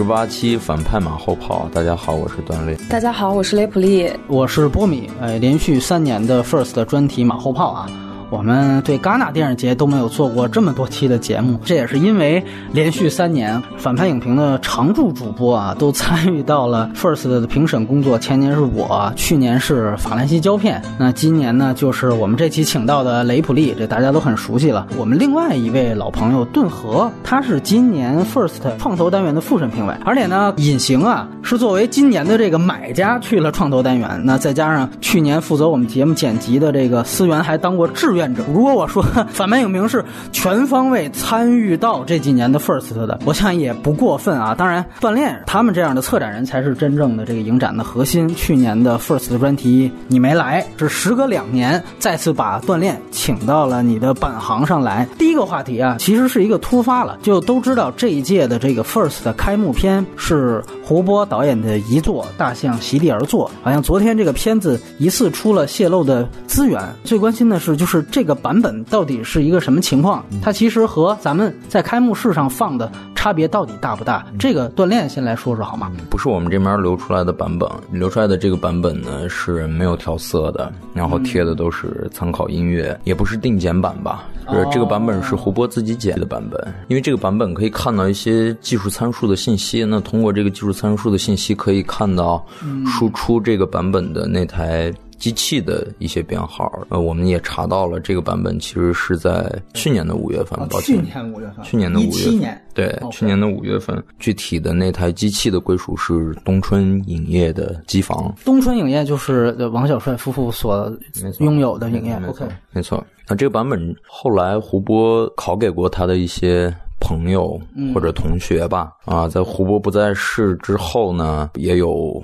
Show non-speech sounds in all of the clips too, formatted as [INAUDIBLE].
五十八期反派马后炮，大家好，我是段烈。大家好，我是雷普利。我是波米，哎，连续三年的 First 专题马后炮啊。我们对戛纳电影节都没有做过这么多期的节目，这也是因为连续三年反派影评的常驻主播啊都参与到了 First 的评审工作。前年是我，去年是法兰西胶片，那今年呢就是我们这期请到的雷普利，这大家都很熟悉了。我们另外一位老朋友顿河，他是今年 First 创投单元的复审评委，而且呢隐形啊是作为今年的这个买家去了创投单元，那再加上去年负责我们节目剪辑的这个思源还当过志愿。如果我说 [LAUGHS] 反派影评是全方位参与到这几年的 First 的，我想也不过分啊。当然，锻炼他们这样的策展人才是真正的这个影展的核心。去年的 First 专题你没来，是时隔两年再次把锻炼请到了你的本行上来。第一个话题啊，其实是一个突发了，就都知道这一届的这个 First 的开幕片是胡波导演的遗作《大象席地而坐》，好像昨天这个片子疑似出了泄露的资源。最关心的是，就是这个版本到底是一个什么情况？它其实和咱们在开幕式上放的差别到底大不大？这个锻炼先来说说好吗？不是我们这边流出来的版本，流出来的这个版本呢是没有调色的，然后贴的都是参考音乐，也不是定剪版吧？是这个版本是胡波自己剪的版本，因为这个版本可以看到一些技术参数的信息。那通过这个技术参数的信息，可以看到输出这个版本的那台。机器的一些编号，呃，我们也查到了，这个版本其实是在去年的五月份，抱歉，去年五月份，去年的五月份，对，去年的五月份，具体的那台机器的归属是东春影业的机房。东春影业就是王小帅夫妇所拥有的影业，OK，没错。那这个版本后来胡波拷给过他的一些朋友或者同学吧，啊，在胡波不在世之后呢，也有。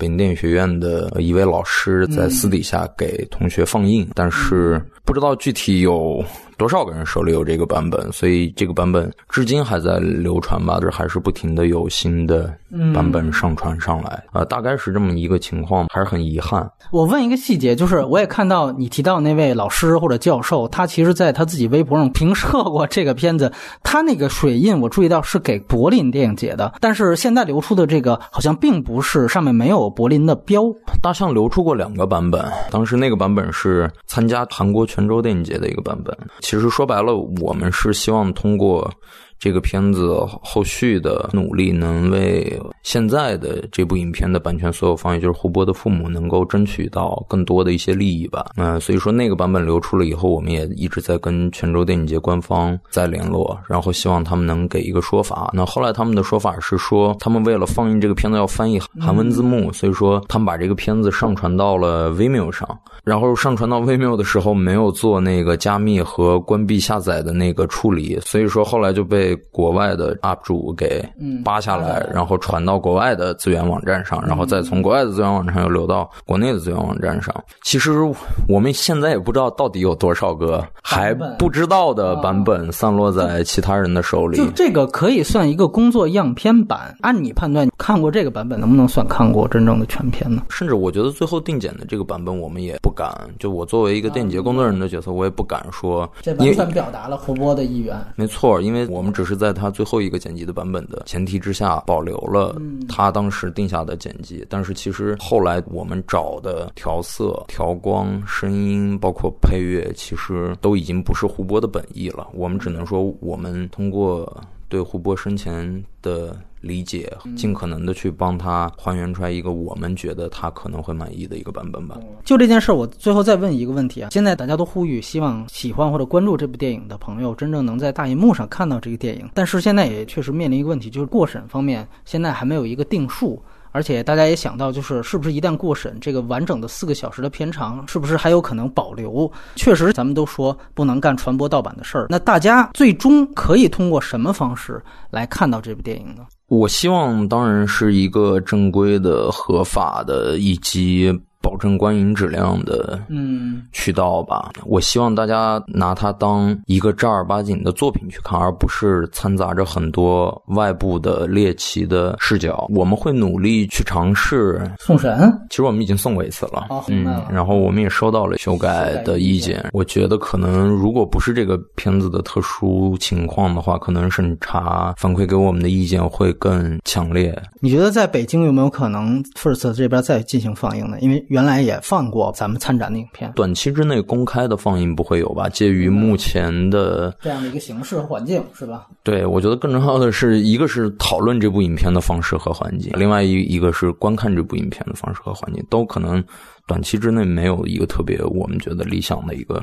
北京电影学院的一位老师在私底下给同学放映，但是不知道具体有。多少个人手里有这个版本？所以这个版本至今还在流传吧？这还是不停的有新的版本上传上来啊，大概是这么一个情况，还是很遗憾。我问一个细节，就是我也看到你提到那位老师或者教授，他其实在他自己微博上评测过这个片子，他那个水印我注意到是给柏林电影节的，但是现在流出的这个好像并不是，上面没有柏林的标。大象流出过两个版本，当时那个版本是参加韩国全州电影节的一个版本。其实说白了，我们是希望通过。这个片子后续的努力能为现在的这部影片的版权所有方，也就是胡波的父母，能够争取到更多的一些利益吧。嗯，所以说那个版本流出了以后，我们也一直在跟泉州电影节官方在联络，然后希望他们能给一个说法。那后来他们的说法是说，他们为了放映这个片子要翻译韩文字幕，所以说他们把这个片子上传到了 Vimeo 上，然后上传到 Vimeo 的时候没有做那个加密和关闭下载的那个处理，所以说后来就被。被国外的 UP 主给扒下来，然后传到国外的资源网站上，然后再从国外的资源网站上又流到国内的资源网站上。其实我们现在也不知道到底有多少个还不知道的版本散落在其他人的手里。就这个可以算一个工作样片版。按你判断，看过这个版本能不能算看过真正的全片呢？甚至我觉得最后定检的这个版本，我们也不敢。就我作为一个电影节工作人员的角色，我也不敢说。这完全表达了胡波的意愿。没错，因为我们。只是在他最后一个剪辑的版本的前提之下，保留了他当时定下的剪辑。但是其实后来我们找的调色、调光、声音，包括配乐，其实都已经不是胡波的本意了。我们只能说，我们通过对胡波生前的。理解，尽可能的去帮他还原出来一个我们觉得他可能会满意的一个版本吧。就这件事，我最后再问一个问题啊！现在大家都呼吁，希望喜欢或者关注这部电影的朋友，真正能在大银幕上看到这个电影。但是现在也确实面临一个问题，就是过审方面现在还没有一个定数。而且大家也想到，就是是不是一旦过审，这个完整的四个小时的片长，是不是还有可能保留？确实，咱们都说不能干传播盗版的事儿。那大家最终可以通过什么方式来看到这部电影呢？我希望当然是一个正规的、合法的，以及保证观影质量的嗯渠道吧。我希望大家拿它当一个正儿八经的作品去看，而不是掺杂着很多外部的猎奇的视角。我们会努力去尝试。送神其实我们已经送过一次了，嗯，然后我们也收到了修改的意见。我觉得可能如果不是这个片子的特殊情况的话，可能审查反馈给我们的意见会更强烈。你觉得在北京有没有可能 First 这边再进行放映呢？因为原来也放过咱们参展的影片，短期之内公开的放映不会有吧？介于目前的，这样的一个形式环境是吧？对我觉得更重要的是，一个是讨论这部影片的方式和环境，另外一一个是观看这部影片的方式和环境，都可能短期之内没有一个特别我们觉得理想的一个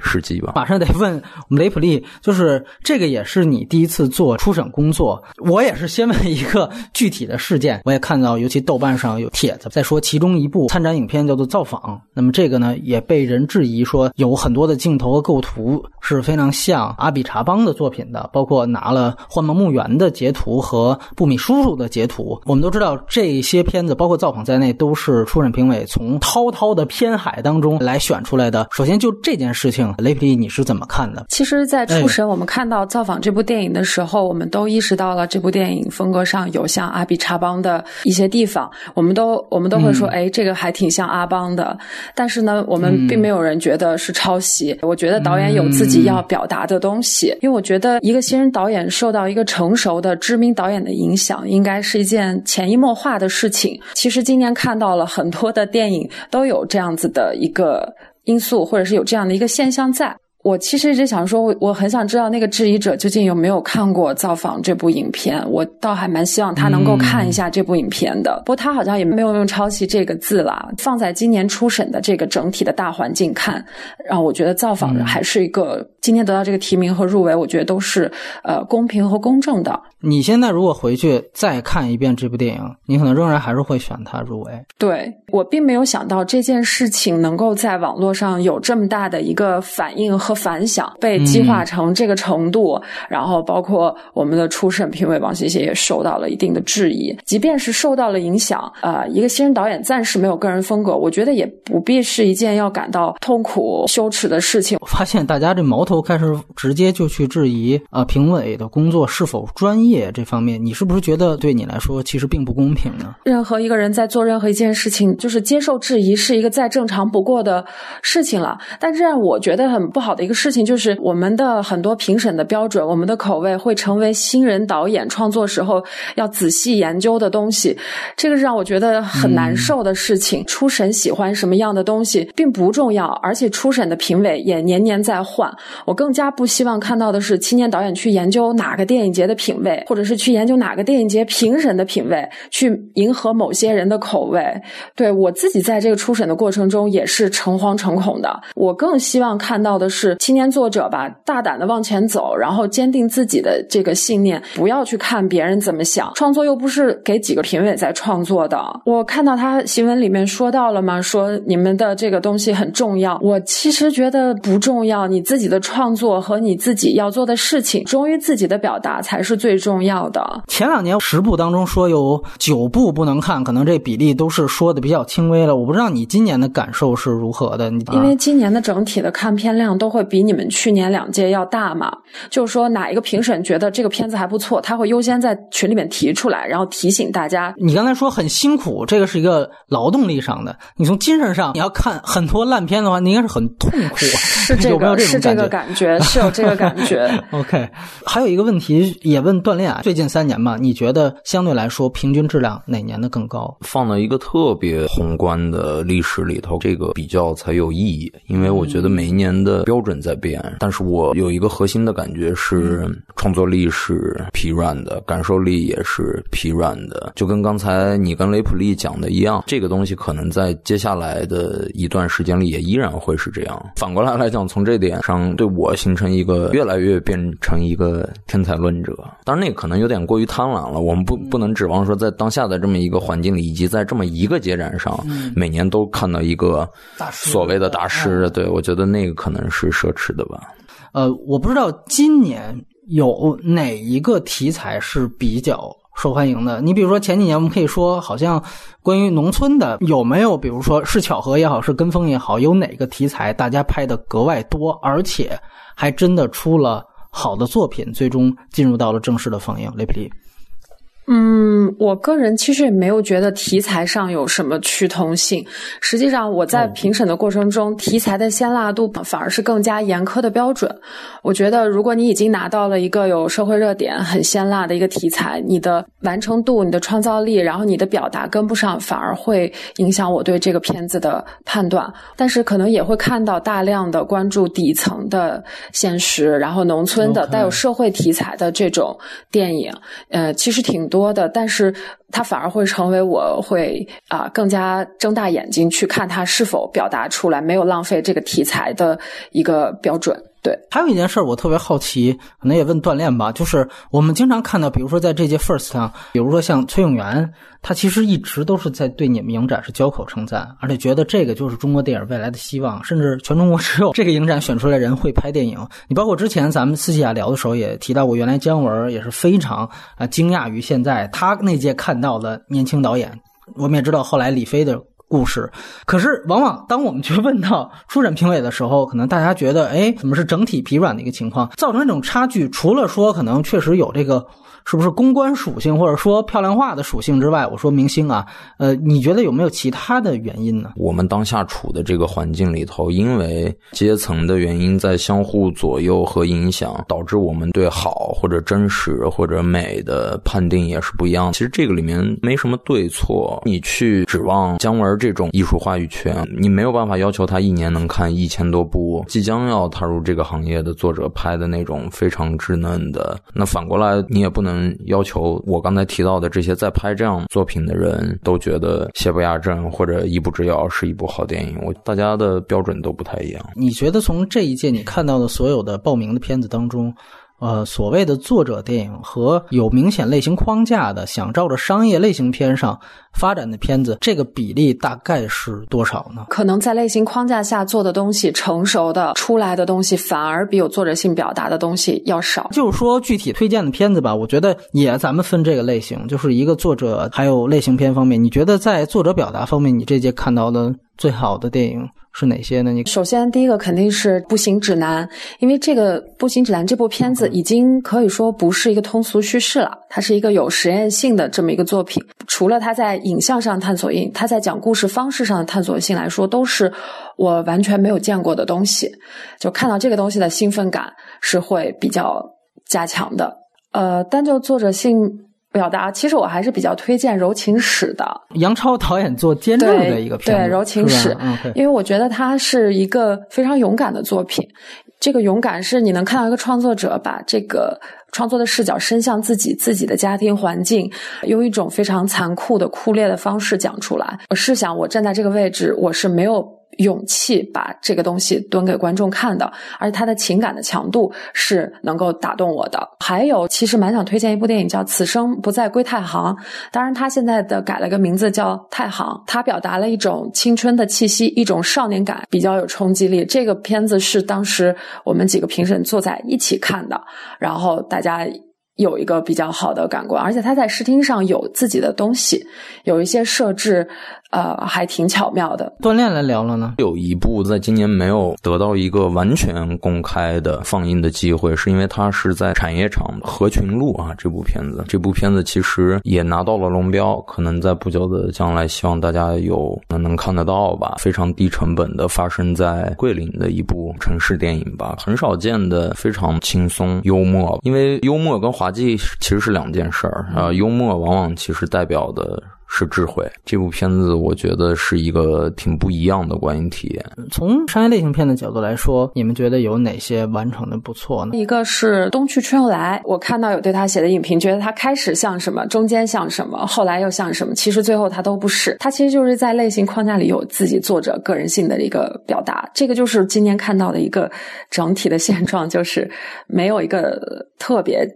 时机吧。马上得问我们雷普利，就是这个也是你第一次做初审工作，我也是先问一个具体的事件，我也看到，尤其豆瓣上有帖子在说其中一部参展影片叫做《造访》，那么这个呢也被人质疑说有很多的镜头和构图是非常像阿比查邦的作品的，包括拿了《幻梦墓园》的截图和布米叔叔的截图。我们都知道这些片子，包括《造访》在内，都是初审评委从滔滔的片海当中来选出来的。首先就这件事情，雷普利你是怎么看的？其实，在初审我们看到《造访》这部电影的时候，我们都意识到了这部电影风格上有像阿比查邦的一些地方，我们都我们都会说，哎，这个还挺像阿邦的。但是呢，我们并没有人觉得是抄袭。我觉得导演有自己要表达的东西，因为我觉得一个新人导演受到一个成熟的知名导演的影响，应该是一件潜移默化的事情。其实今年看到了很多的电影都都有这样子的一个因素，或者是有这样的一个现象在。我其实一直想说，我我很想知道那个质疑者究竟有没有看过《造访》这部影片。我倒还蛮希望他能够看一下这部影片的。不过他好像也没有用“抄袭”这个字啦。放在今年初审的这个整体的大环境看，让我觉得《造访》还是一个、今天得到这个提名和入围，我觉得都是呃公平和公正的。你现在如果回去再看一遍这部电影，你可能仍然还是会选它入围。对我并没有想到这件事情能够在网络上有这么大的一个反应和反响，被激化成这个程度。然后包括我们的初审评委王谢谢也受到了一定的质疑。即便是受到了影响，呃，一个新人导演暂时没有个人风格，我觉得也不必是一件要感到痛苦羞耻的事情。我发现大家这矛头开始直接就去质疑啊、呃，评委的工作是否专业。这方面，你是不是觉得对你来说其实并不公平呢？任何一个人在做任何一件事情，就是接受质疑是一个再正常不过的事情了。但是让我觉得很不好的一个事情，就是我们的很多评审的标准，我们的口味会成为新人导演创作时候要仔细研究的东西。这个是让我觉得很难受的事情。嗯、初审喜欢什么样的东西并不重要，而且初审的评委也年年在换。我更加不希望看到的是青年导演去研究哪个电影节的品味。或者是去研究哪个电影节评审的品味，去迎合某些人的口味。对我自己在这个初审的过程中也是诚惶诚恐的。我更希望看到的是青年作者吧，大胆的往前走，然后坚定自己的这个信念，不要去看别人怎么想。创作又不是给几个评委在创作的。我看到他新闻里面说到了嘛？说你们的这个东西很重要。我其实觉得不重要。你自己的创作和你自己要做的事情，忠于自己的表达才是最重要的。前两年十部当中说有九部不能看，可能这比例都是说的比较轻微了。我不知道你今年的感受是如何的。你因为今年的整体的看片量都会比你们去年两届要大吗。就是说哪一个评审觉得这个片子还不错，他会优先在群里面提出来，然后提醒大家。你刚才说很辛苦，这个是一个劳动力上的。你从精神上你要看很多烂片的话，你应该是很痛苦。是这个，有没有这是这个感觉？是有这个感觉。[LAUGHS] OK，还有一个问题也问锻炼啊，最近三年嘛，你觉得相对来说平均质量哪年的更高？放到一个特别宏观的历史里头，这个比较才有意义。因为我觉得每一年的标准在变，但是我有一个核心的感觉是，创作力是疲软的，感受力也是疲软的。就跟刚才你跟雷普利讲的一样，这个东西可能在接下来的一段时间里也依然会是这样。反过来来讲，从这点上对我形成一个越来越变成一个天才论者。当然，那个可能有点过于贪婪了。我们不不能指望说在当下的这么一个环境里，以及在这么一个节展上，每年都看到一个所谓的大师。对我觉得那个可能是奢侈的吧。呃，我不知道今年有哪一个题材是比较受欢迎的。你比如说前几年，我们可以说，好像关于农村的有没有，比如说是巧合也好，是跟风也好，有哪个题材大家拍的格外多，而且还真的出了好的作品，最终进入到了正式的放映。雷普利。嗯，我个人其实也没有觉得题材上有什么趋同性。实际上，我在评审的过程中，题材的鲜辣度反而是更加严苛的标准。我觉得，如果你已经拿到了一个有社会热点、很鲜辣的一个题材，你的完成度、你的创造力，然后你的表达跟不上，反而会影响我对这个片子的判断。但是，可能也会看到大量的关注底层的现实，然后农村的带有社会题材的这种电影，呃，其实挺多。多的，但是它反而会成为我会啊更加睁大眼睛去看它是否表达出来，没有浪费这个题材的一个标准。对，还有一件事我特别好奇，可能也问锻炼吧，就是我们经常看到，比如说在这届 First 上，比如说像崔永元，他其实一直都是在对你们影展是交口称赞，而且觉得这个就是中国电影未来的希望，甚至全中国只有这个影展选出来人会拍电影。你包括之前咱们私下聊的时候也提到过，原来姜文也是非常啊惊讶于现在他那届看到的年轻导演。我们也知道后来李飞的。故事，可是往往当我们去问到 [LAUGHS] 初审评委的时候，可能大家觉得，哎，怎么是整体疲软的一个情况，造成这种差距？除了说可能确实有这个。是不是公关属性或者说漂亮话的属性之外，我说明星啊，呃，你觉得有没有其他的原因呢？我们当下处的这个环境里头，因为阶层的原因在相互左右和影响，导致我们对好或者真实或者美的判定也是不一样。其实这个里面没什么对错，你去指望姜文这种艺术话语权，你没有办法要求他一年能看一千多部即将要踏入这个行业的作者拍的那种非常稚嫩的。那反过来，你也不能。要求我刚才提到的这些在拍这样作品的人都觉得《邪不压正》或者《一步之遥》是一部好电影，我大家的标准都不太一样。你觉得从这一届你看到的所有的报名的片子当中？呃，所谓的作者电影和有明显类型框架的想照着商业类型片上发展的片子，这个比例大概是多少呢？可能在类型框架下做的东西，成熟的出来的东西，反而比有作者性表达的东西要少。就是说，具体推荐的片子吧，我觉得也咱们分这个类型，就是一个作者还有类型片方面，你觉得在作者表达方面，你这届看到的最好的电影？是哪些呢？你首先第一个肯定是《步行指南》，因为这个《步行指南》这部片子已经可以说不是一个通俗叙事了，它是一个有实验性的这么一个作品。除了它在影像上探索性，它在讲故事方式上的探索性来说，都是我完全没有见过的东西。就看到这个东西的兴奋感是会比较加强的。呃，单就作者性。表达其实我还是比较推荐《柔情史》的，杨超导演做监制的一个片子，对《柔情史》，因为我觉得它是一个非常勇敢的作品。这个勇敢是你能看到一个创作者把这个创作的视角伸向自己自己的家庭环境，用一种非常残酷的酷烈的方式讲出来。我试想，我站在这个位置，我是没有。勇气把这个东西端给观众看的，而且他的情感的强度是能够打动我的。还有，其实蛮想推荐一部电影叫《此生不再归太行》，当然他现在的改了个名字叫《太行》，他表达了一种青春的气息，一种少年感，比较有冲击力。这个片子是当时我们几个评审坐在一起看的，然后大家。有一个比较好的感官，而且他在视听上有自己的东西，有一些设置，呃，还挺巧妙的。锻炼来聊了呢，有一部在今年没有得到一个完全公开的放映的机会，是因为它是在产业厂合群录啊。这部片子，这部片子其实也拿到了龙标，可能在不久的将来，希望大家有能看得到吧。非常低成本的发生在桂林的一部城市电影吧，很少见的非常轻松幽默，因为幽默跟。滑稽其实是两件事儿啊，幽默往往其实代表的。是智慧。这部片子我觉得是一个挺不一样的观影体验。从商业类型片的角度来说，你们觉得有哪些完成的不错呢？一个是《冬去春又来》，我看到有对他写的影评，觉得他开始像什么，中间像什么，后来又像什么。其实最后他都不是，他其实就是在类型框架里有自己作者个人性的一个表达。这个就是今年看到的一个整体的现状，就是没有一个特别。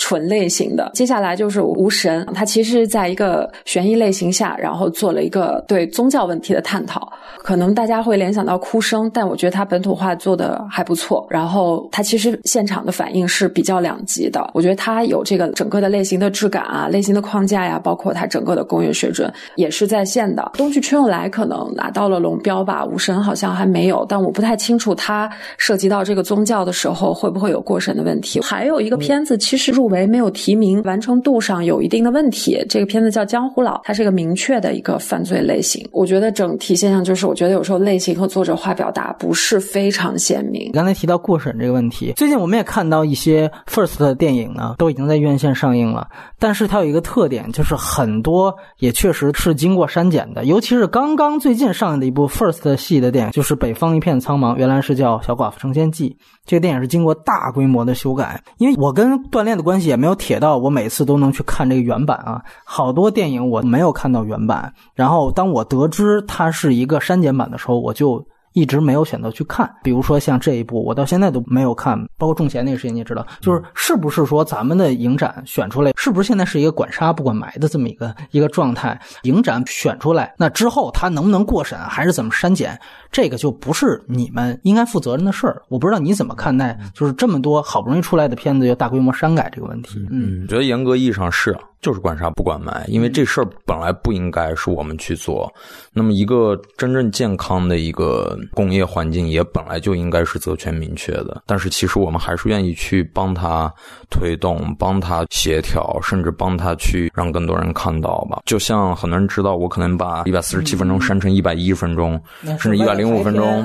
纯类型的。接下来就是《无神》，它其实在一个悬疑类型下，然后做了一个对宗教问题的探讨。可能大家会联想到哭声，但我觉得它本土化做的还不错。然后它其实现场的反应是比较两极的。我觉得它有这个整个的类型的质感啊，类型的框架呀，包括它整个的工业水准也是在线的。东区春又来可能拿到了龙标吧，无神好像还没有，但我不太清楚它涉及到这个宗教的时候会不会有过审的问题。还有一个片子其实入围没有提名，完成度上有一定的问题。这个片子叫《江湖佬》，它是个明确的一个犯罪类型。我觉得整体现象就是，我觉得有时候类型和作者化表达不是非常鲜明。刚才提到过审这个问题，最近我们也看到一些 First 的电影呢，都已经在院线上映了。但是它有一个特点，就是很多也确实是经过删减的，尤其是刚刚最近上映的一部 First 系的电影，就是《北方一片苍茫》，原来是叫《小寡妇成仙记》。这个电影是经过大规模的修改，因为我跟锻炼的关系也没有铁到我每次都能去看这个原版啊。好多电影我没有看到原版，然后当我得知它是一个删减版的时候，我就。一直没有选择去看，比如说像这一部，我到现在都没有看。包括种钱那个事情，你也知道，就是是不是说咱们的影展选出来，是不是现在是一个管杀不管埋的这么一个一个状态？影展选出来，那之后他能不能过审，还是怎么删减，这个就不是你们应该负责任的事儿。我不知道你怎么看待，就是这么多好不容易出来的片子，又大规模删改这个问题。嗯，我觉得严格意义上是。就是管杀不管埋，因为这事儿本来不应该是我们去做。那么，一个真正健康的一个工业环境，也本来就应该是责权明确的。但是，其实我们还是愿意去帮他推动、帮他协调，甚至帮他去让更多人看到吧。就像很多人知道，我可能把一百四十七分钟删成一百一十分钟，甚至一百零五分钟，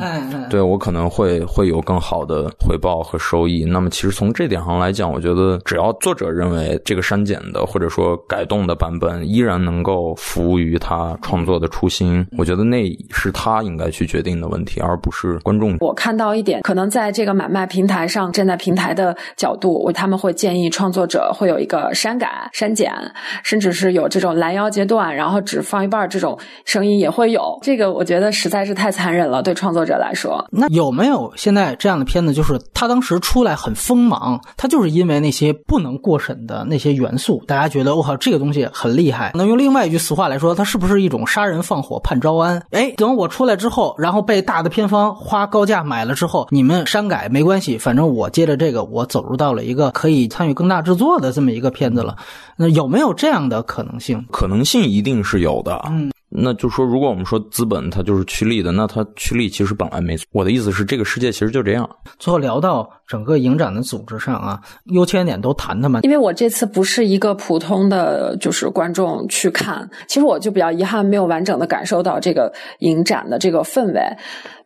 对我可能会会有更好的回报和收益。那么，其实从这点上来讲，我觉得只要作者认为这个删减的，或者说改动的版本依然能够服务于他创作的初心，我觉得那是他应该去决定的问题，而不是观众。我看到一点，可能在这个买卖平台上，站在平台的角度，我他们会建议创作者会有一个删改、删减，甚至是有这种拦腰截断，然后只放一半这种声音也会有。这个我觉得实在是太残忍了，对创作者来说。那有没有现在这样的片子，就是他当时出来很锋芒，他就是因为那些不能过审的那些元素，大家觉得我靠。这个东西很厉害，那用另外一句俗话来说，它是不是一种杀人放火盼招安？哎，等我出来之后，然后被大的片方花高价买了之后，你们删改没关系，反正我接着这个，我走入到了一个可以参与更大制作的这么一个片子了。那有没有这样的可能性？可能性一定是有的。嗯。那就说，如果我们说资本它就是趋利的，那它趋利其实本来没错。我的意思是，这个世界其实就这样。最后聊到整个影展的组织上啊，优缺点都谈谈嘛。因为我这次不是一个普通的就是观众去看，其实我就比较遗憾，没有完整的感受到这个影展的这个氛围。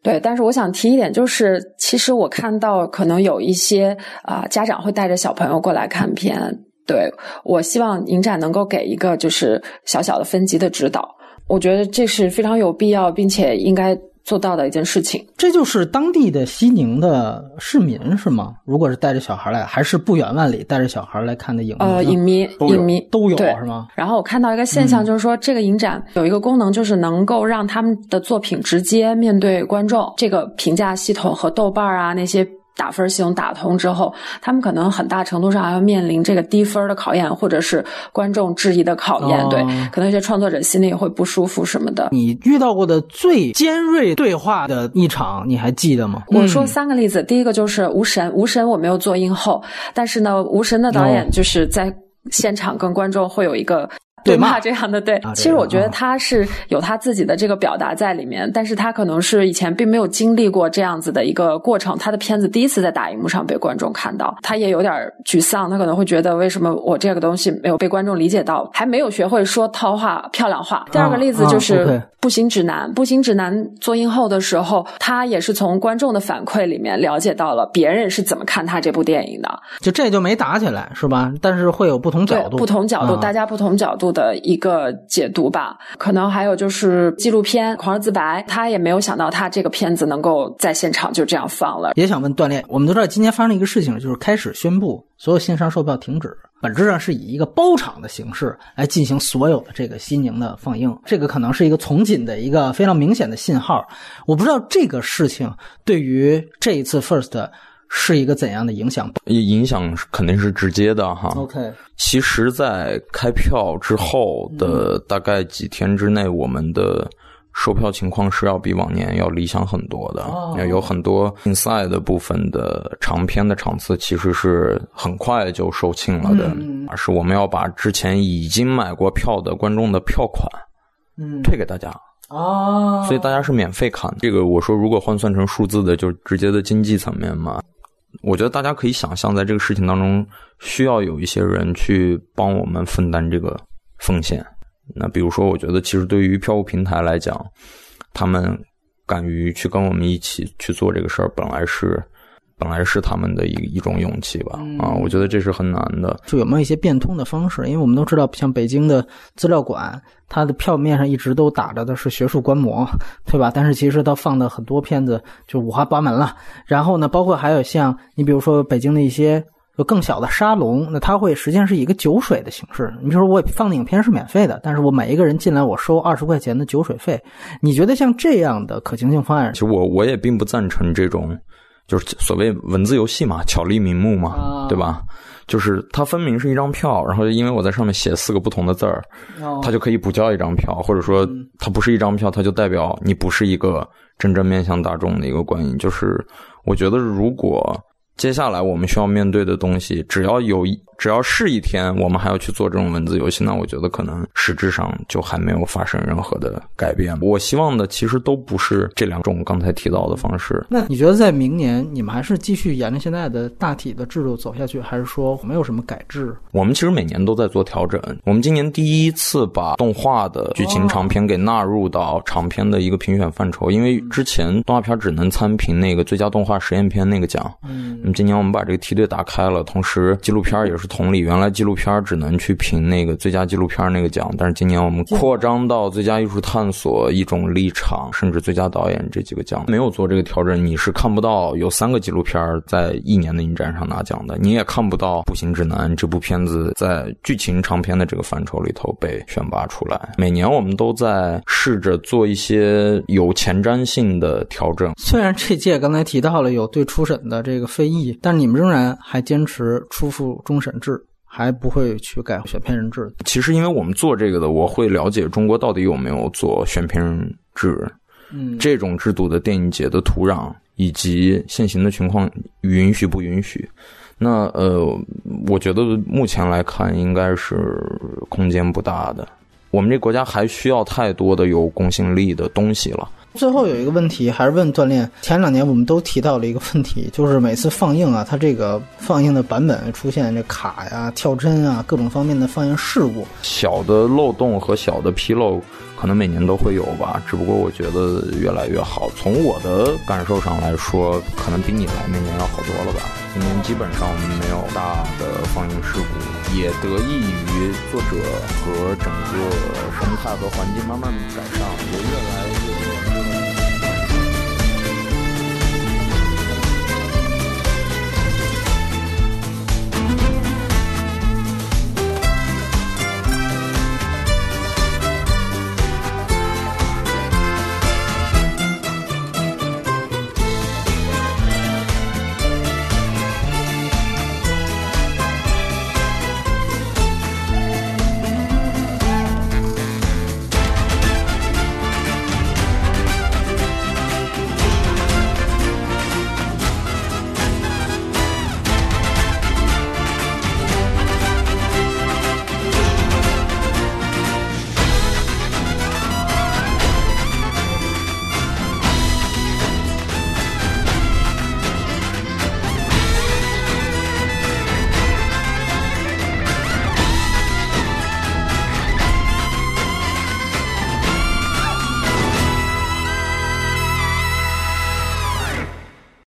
对，但是我想提一点，就是其实我看到可能有一些啊家长会带着小朋友过来看片。对我希望影展能够给一个就是小小的分级的指导。我觉得这是非常有必要，并且应该做到的一件事情。这就是当地的西宁的市民是吗？如果是带着小孩来，还是不远万里带着小孩来看的影迷？呃，影迷，影迷都有是吗？然后我看到一个现象，就是说这个影展有一个功能，就是能够让他们的作品直接面对观众。这个评价系统和豆瓣啊那些。打分系统打通之后，他们可能很大程度上还要面临这个低分的考验，或者是观众质疑的考验。对，可能有些创作者心里也会不舒服什么的。你遇到过的最尖锐对话的一场，你还记得吗？我说三个例子，第一个就是《无神》，《无神》我没有做映后，但是呢，《无神》的导演就是在现场跟观众会有一个。对骂这样的对，其实我觉得他是有他自己的这个表达在里面，但是他可能是以前并没有经历过这样子的一个过程，他的片子第一次在大荧幕上被观众看到，他也有点沮丧，他可能会觉得为什么我这个东西没有被观众理解到，还没有学会说套话漂亮话。第二个例子就是《步行指南》，《步行指南》做映后的时候，他也是从观众的反馈里面了解到了别人是怎么看他这部电影的，就这就没打起来是吧？但是会有不同角度，不同角度，大家不同角度。的一个解读吧，可能还有就是纪录片《狂热自白》，他也没有想到他这个片子能够在现场就这样放了。也想问锻炼，我们都知道今年发生了一个事情，就是开始宣布所有线上售票停止，本质上是以一个包场的形式来进行所有的这个西宁的放映，这个可能是一个从紧的一个非常明显的信号。我不知道这个事情对于这一次 First。是一个怎样的影响影响肯定是直接的哈。OK，其实，在开票之后的大概几天之内，我们的售票情况是要比往年要理想很多的。要有很多竞赛的部分的长篇的场次，其实是很快就售罄了的。是我们要把之前已经买过票的观众的票款，嗯，退给大家。哦，所以大家是免费看这个。我说，如果换算成数字的，就直接的经济层面嘛。我觉得大家可以想象，在这个事情当中，需要有一些人去帮我们分担这个风险。那比如说，我觉得其实对于票务平台来讲，他们敢于去跟我们一起去做这个事儿，本来是。本来是他们的一一种勇气吧，啊，我觉得这是很难的。就有没有一些变通的方式？因为我们都知道，像北京的资料馆，它的票面上一直都打着的是学术观摩，[LAUGHS] 对吧？但是其实它放的很多片子就五花八门了。然后呢，包括还有像你比如说北京的一些有更小的沙龙，那它会实际上是以一个酒水的形式。你比如说我放的影片是免费的，但是我每一个人进来我收二十块钱的酒水费。你觉得像这样的可行性方案？其实我我也并不赞成这种。就是所谓文字游戏嘛，巧立名目嘛，对吧？就是它分明是一张票，然后因为我在上面写四个不同的字儿，它就可以补交一张票，或者说它不是一张票，它就代表你不是一个真正面向大众的一个观影。就是我觉得，如果接下来我们需要面对的东西，只要有一。只要是一天，我们还要去做这种文字游戏，那我觉得可能实质上就还没有发生任何的改变。我希望的其实都不是这两种刚才提到的方式。那你觉得在明年你们还是继续沿着现在的大体的制度走下去，还是说没有什么改制？我们其实每年都在做调整。我们今年第一次把动画的剧情长片给纳入到长片的一个评选范畴，因为之前动画片只能参评那个最佳动画实验片那个奖。嗯，那么今年我们把这个梯队打开了，同时纪录片也是。同理，原来纪录片只能去评那个最佳纪录片那个奖，但是今年我们扩张到最佳艺术探索、一种立场，甚至最佳导演这几个奖，没有做这个调整，你是看不到有三个纪录片在一年的影展上拿奖的，你也看不到《步行指南》这部片子在剧情长片的这个范畴里头被选拔出来。每年我们都在试着做一些有前瞻性的调整。虽然这届刚才提到了有对初审的这个非议，但是你们仍然还坚持初复终审。制还不会去改选片人制。其实，因为我们做这个的，我会了解中国到底有没有做选片人制，嗯，这种制度的电影节的土壤以及现行的情况允许不允许？那呃，我觉得目前来看应该是空间不大的。我们这国家还需要太多的有公信力的东西了。最后有一个问题，还是问锻炼。前两年我们都提到了一个问题，就是每次放映啊，它这个放映的版本出现这卡呀、跳帧啊各种方面的放映事故，小的漏洞和小的纰漏，可能每年都会有吧。只不过我觉得越来越好。从我的感受上来说，可能比你来那年要好多了吧。今年基本上没有大的放映事故，也得益于作者和整个生态和环境慢慢改善，也越来越。